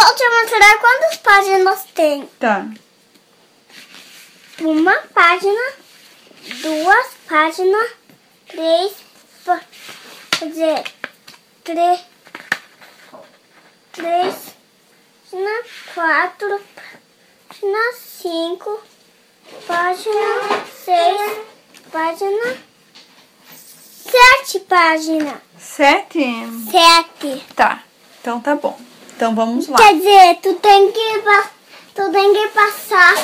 vou te mostrar quantas páginas tem. Tá. Uma página, duas páginas, três, quer dizer, três, três, página, quatro, página, cinco, página, seis, página, sete páginas. Sete? Sete. Tá. Então tá bom. Então vamos lá. Quer dizer, tu tem que, tu tem que passar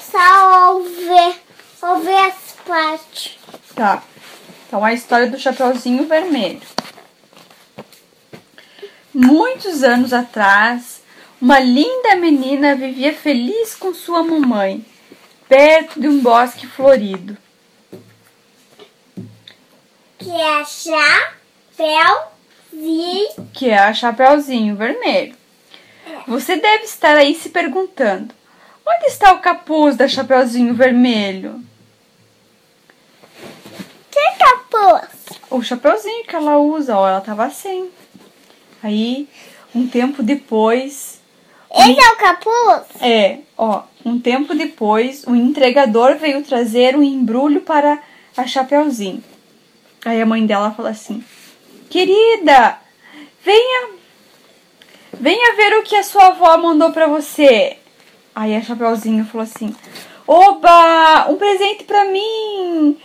só ouvir, ouvir as partes. Tá. Então a história do Chapeuzinho Vermelho. Muitos anos atrás, uma linda menina vivia feliz com sua mamãe, perto de um bosque florido. Que é chapéu, que é a Chapeuzinho Vermelho. Você deve estar aí se perguntando: onde está o capuz da Chapeuzinho Vermelho? que capuz? O chapeuzinho que ela usa, ó, ela tava sem. Aí, um tempo depois, Esse é o capuz? é, ó, um tempo depois, o entregador veio trazer um embrulho para a Chapeuzinho. Aí a mãe dela fala assim: Querida, venha, venha ver o que a sua avó mandou para você. Aí a Chapeuzinho falou assim: Oba, um presente para mim!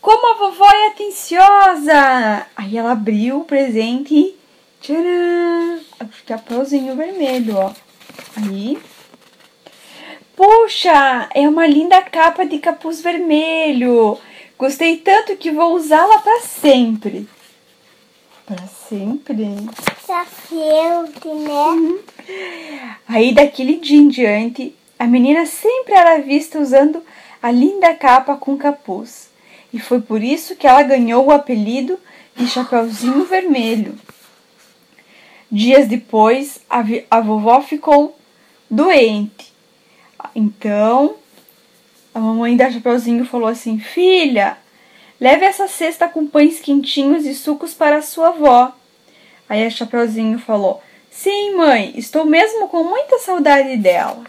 Como a vovó é atenciosa! Aí ela abriu o presente e. Tcharam! O chapeuzinho vermelho, ó. Aí. Puxa, é uma linda capa de capuz vermelho. Gostei tanto que vou usá-la para sempre. Para sempre? Chapéu, né? Aí daquele dia em diante, a menina sempre era vista usando a linda capa com capuz. E foi por isso que ela ganhou o apelido de Chapeuzinho Vermelho. Dias depois, a, a vovó ficou doente. Então, a mamãe da Chapeuzinho falou assim: Filha, leve essa cesta com pães quentinhos e sucos para a sua avó. Aí a Chapeuzinho falou: Sim, mãe, estou mesmo com muita saudade dela.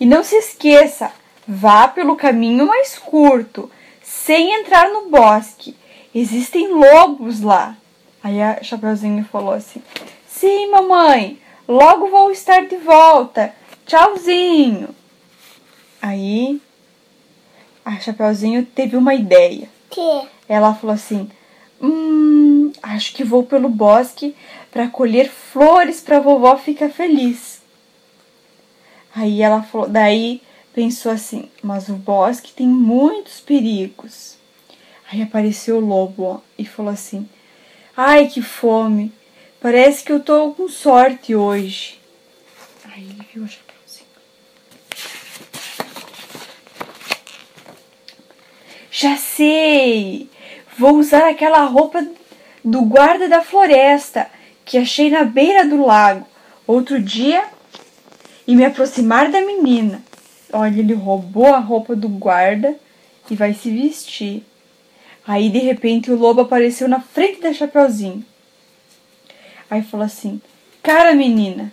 E não se esqueça, vá pelo caminho mais curto, sem entrar no bosque. Existem lobos lá. Aí a Chapeuzinho falou assim: Sim, mamãe, logo vou estar de volta. Tchauzinho. Aí a Chapeuzinho teve uma ideia. Que? Ela falou assim: Hum, acho que vou pelo bosque para colher flores para vovó ficar feliz. Aí ela falou, daí pensou assim: Mas o bosque tem muitos perigos. Aí apareceu o lobo ó, e falou assim: Ai, que fome! Parece que eu tô com sorte hoje. Aí ele viu a Chapeuzinho. Já sei! Vou usar aquela roupa do guarda da floresta que achei na beira do lago outro dia e me aproximar da menina. Olha, ele roubou a roupa do guarda e vai se vestir. Aí de repente o lobo apareceu na frente da Chapeuzinho. Aí falou assim: Cara menina,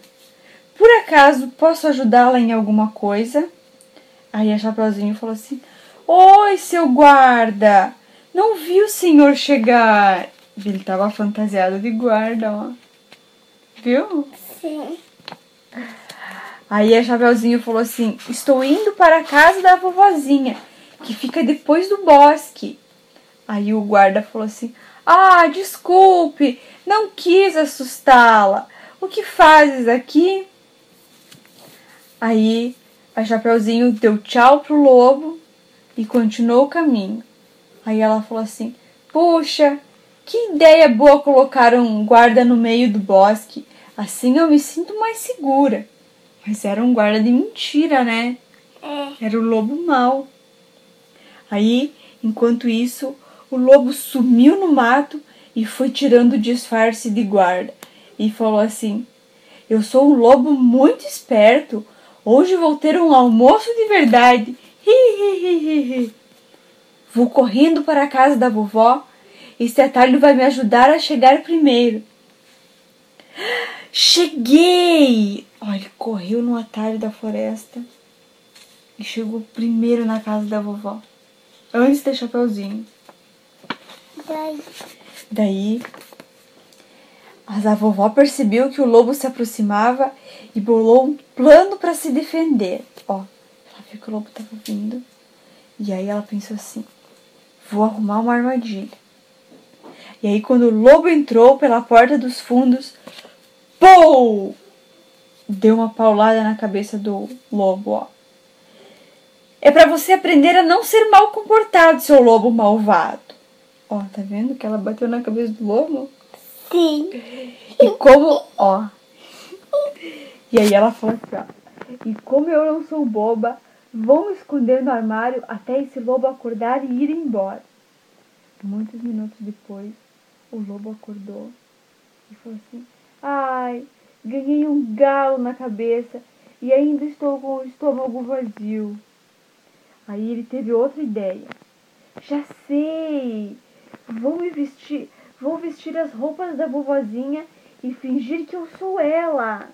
por acaso posso ajudá-la em alguma coisa? Aí a Chapeuzinho falou assim: Oi, seu guarda! Não vi o senhor chegar. Ele tava fantasiado de guarda, ó. Viu? Sim. Aí a Chapeuzinho falou assim: Estou indo para a casa da vovozinha, que fica depois do bosque. Aí o guarda falou assim: Ah, desculpe, não quis assustá-la. O que fazes aqui? Aí a Chapeuzinho deu tchau pro lobo e continuou o caminho. Aí ela falou assim: Puxa, que ideia boa colocar um guarda no meio do bosque. Assim eu me sinto mais segura. Mas era um guarda de mentira, né? É. Era o lobo mau. Aí, enquanto isso, o lobo sumiu no mato e foi tirando o disfarce de guarda. E falou assim: Eu sou um lobo muito esperto. Hoje vou ter um almoço de verdade. Hi. Vou correndo para a casa da vovó. Este atalho vai me ajudar a chegar primeiro. Cheguei! Olha, ele correu no atalho da floresta e chegou primeiro na casa da vovó, antes de Chapeuzinho. Daí. Daí, mas a vovó percebeu que o lobo se aproximava e bolou um plano para se defender. Ó, que o lobo estava vindo e aí ela pensou assim: vou arrumar uma armadilha. E aí, quando o lobo entrou pela porta dos fundos, pou! Deu uma paulada na cabeça do lobo, ó. É para você aprender a não ser mal comportado, seu lobo malvado. Ó, tá vendo que ela bateu na cabeça do lobo? Sim. E como, ó. E aí ela falou assim, ó. E como eu não sou boba, vou me esconder no armário até esse lobo acordar e ir embora. Muitos minutos depois, o lobo acordou e falou assim: Ai, ganhei um galo na cabeça e ainda estou com o estômago vazio. Aí ele teve outra ideia. Já sei! Vou me vestir, vou vestir as roupas da vovozinha e fingir que eu sou ela.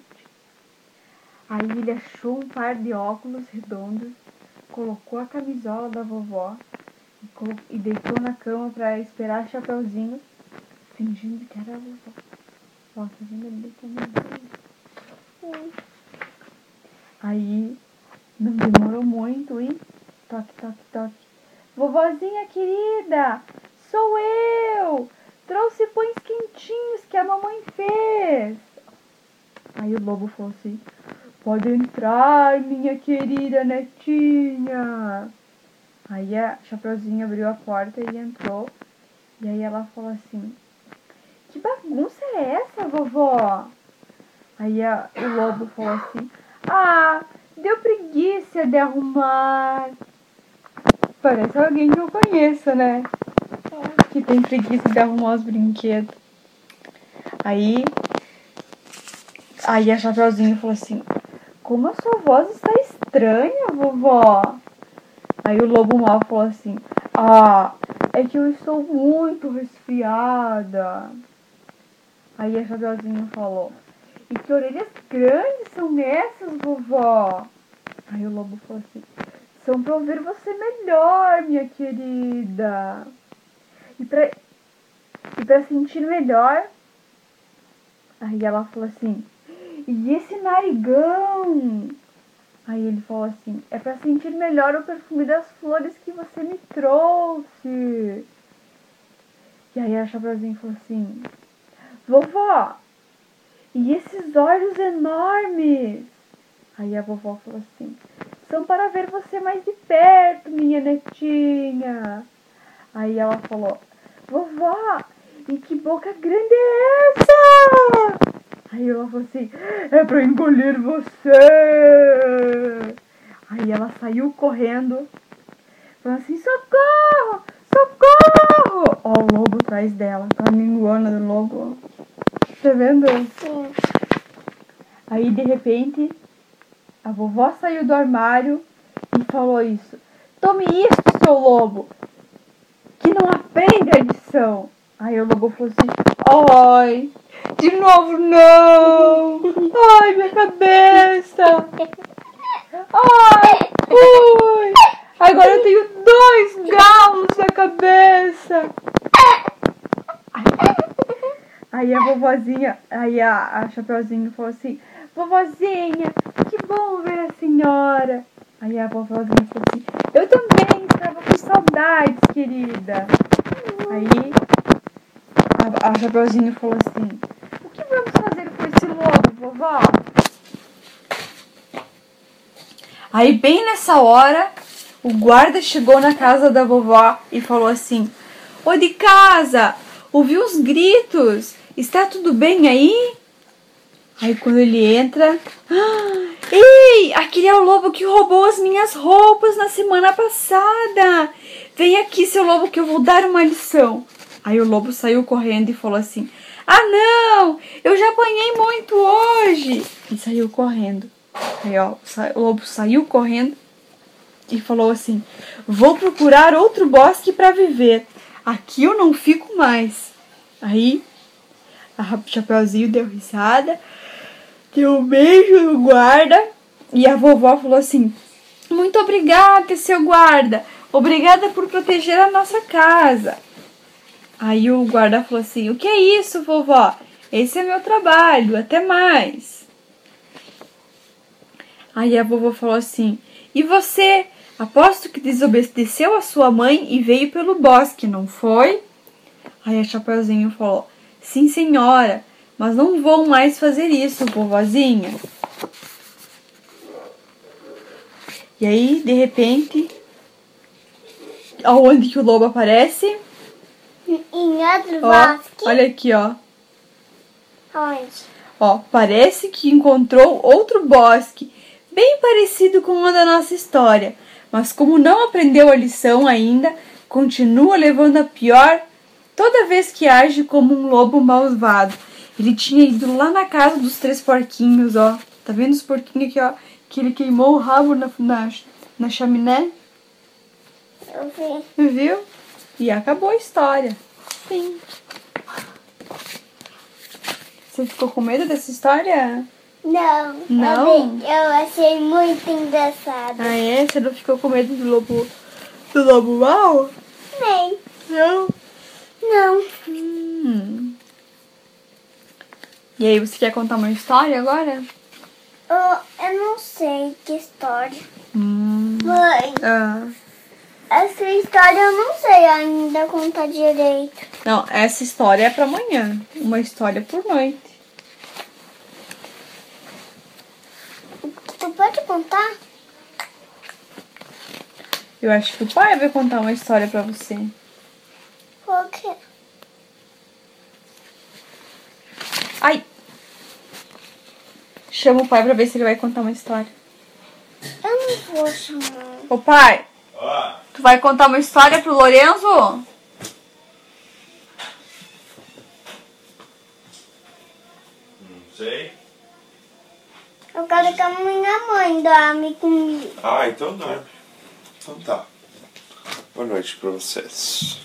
Aí ele achou um par de óculos redondos, colocou a camisola da vovó e, deitou na cama para esperar a Chapeuzinho, fingindo que era a vovó. Ó, tá vendo ele deitando? Aí não demorou muito e toque, toque, toque. Vovozinha querida, sou eu! Trouxe pães quentinhos que a mamãe fez. Aí o lobo falou assim: Pode entrar, minha querida netinha. Aí a Chapeuzinho abriu a porta e entrou. E aí ela falou assim: Que bagunça é essa, vovó? Aí a- o lobo falou assim: Ah, deu preguiça de arrumar. Parece alguém que eu conheço, né? Que tem preguiça de arrumar os brinquedos. Aí, aí a Chapeuzinho falou assim: Como a sua voz está estranha, vovó? Aí o lobo mal falou assim: Ah, é que eu estou muito resfriada. Aí a Chapeuzinho falou: E que orelhas grandes são essas, vovó? Aí o lobo falou assim: São pra ouvir você melhor, minha querida. E pra, e pra sentir melhor. Aí ela falou assim: E esse narigão? Aí ele falou assim: É pra sentir melhor o perfume das flores que você me trouxe. E aí a Chapeuzinho falou assim: Vovó, e esses olhos enormes? Aí a vovó falou assim: São para ver você mais de perto, minha netinha. Aí ela falou: Vovó, e que boca grande é essa? Aí ela falou assim: É pra engolir você. Aí ela saiu correndo, falando assim: Socorro, socorro. Ó, o lobo atrás dela, com a linguana do lobo. Tá vendo? Sim. Aí de repente a vovó saiu do armário e falou isso. Tome isso, seu lobo, que não aprende a lição. Aí o lobo falou assim, ai, de novo não, ai minha cabeça, ai, ui, agora eu tenho dois galos na cabeça. Aí a vovozinha, aí a, a Chapeuzinho falou assim, vovozinha, que bom ver a senhora. Aí a vovozinha falou assim, eu também estava com saudades, querida. Aí a, a Chapeuzinho falou assim, o que vamos fazer com esse lobo, vovó? Aí bem nessa hora, o guarda chegou na casa da vovó e falou assim, Ô de casa, ouvi uns gritos, está tudo bem aí? Aí quando ele entra, "Ah, ei, aquele é o lobo que roubou as minhas roupas na semana passada. Vem aqui, seu lobo, que eu vou dar uma lição. Aí o lobo saiu correndo e falou assim: Ah, não, eu já apanhei muito hoje. E saiu correndo. Aí, ó, o lobo saiu correndo e falou assim: Vou procurar outro bosque para viver. Aqui eu não fico mais. Aí a Chapeuzinho deu risada. deu um beijo no guarda e a vovó falou assim: Muito obrigada, seu guarda. Obrigada por proteger a nossa casa. Aí o guarda falou assim: O que é isso, vovó? Esse é meu trabalho, até mais. Aí a vovó falou assim: E você? Aposto que desobedeceu a sua mãe e veio pelo bosque, não foi? Aí a Chapeuzinho falou: Sim, senhora, mas não vou mais fazer isso, vovozinha. E aí, de repente, aonde que o lobo aparece? Em outro Ó, bosque. olha aqui, ó. Onde? Ó, parece que encontrou outro bosque, bem parecido com o da nossa história, mas como não aprendeu a lição ainda, continua levando a pior toda vez que age como um lobo malvado. Ele tinha ido lá na casa dos três porquinhos, ó. Tá vendo os porquinhos aqui, ó? Que ele queimou o rabo na, na, na chaminé, Eu vi. viu? E acabou a história. Sim. Você ficou com medo dessa história? Não. Não? Eu, achei muito engraçado. Ah, é? Você não ficou com medo do lobo, do lobo mal? Nem. Não. Não. Hum. E aí, você quer contar uma história agora? Eu, eu não sei que história. Hum. Mãe, Ah. Essa história eu não sei ainda contar direito. Não, essa história é pra amanhã. Uma história por noite. Tu pode contar? Eu acho que o pai vai contar uma história pra você. Qual que é? Ai! Chama o pai pra ver se ele vai contar uma história. Eu não vou chamar. Ô pai, tu vai contar uma história pro Lorenzo? não sei. Eu quero que a minha mãe dorme comigo. Ah, então dorme. Então tá. Boa noite pra vocês.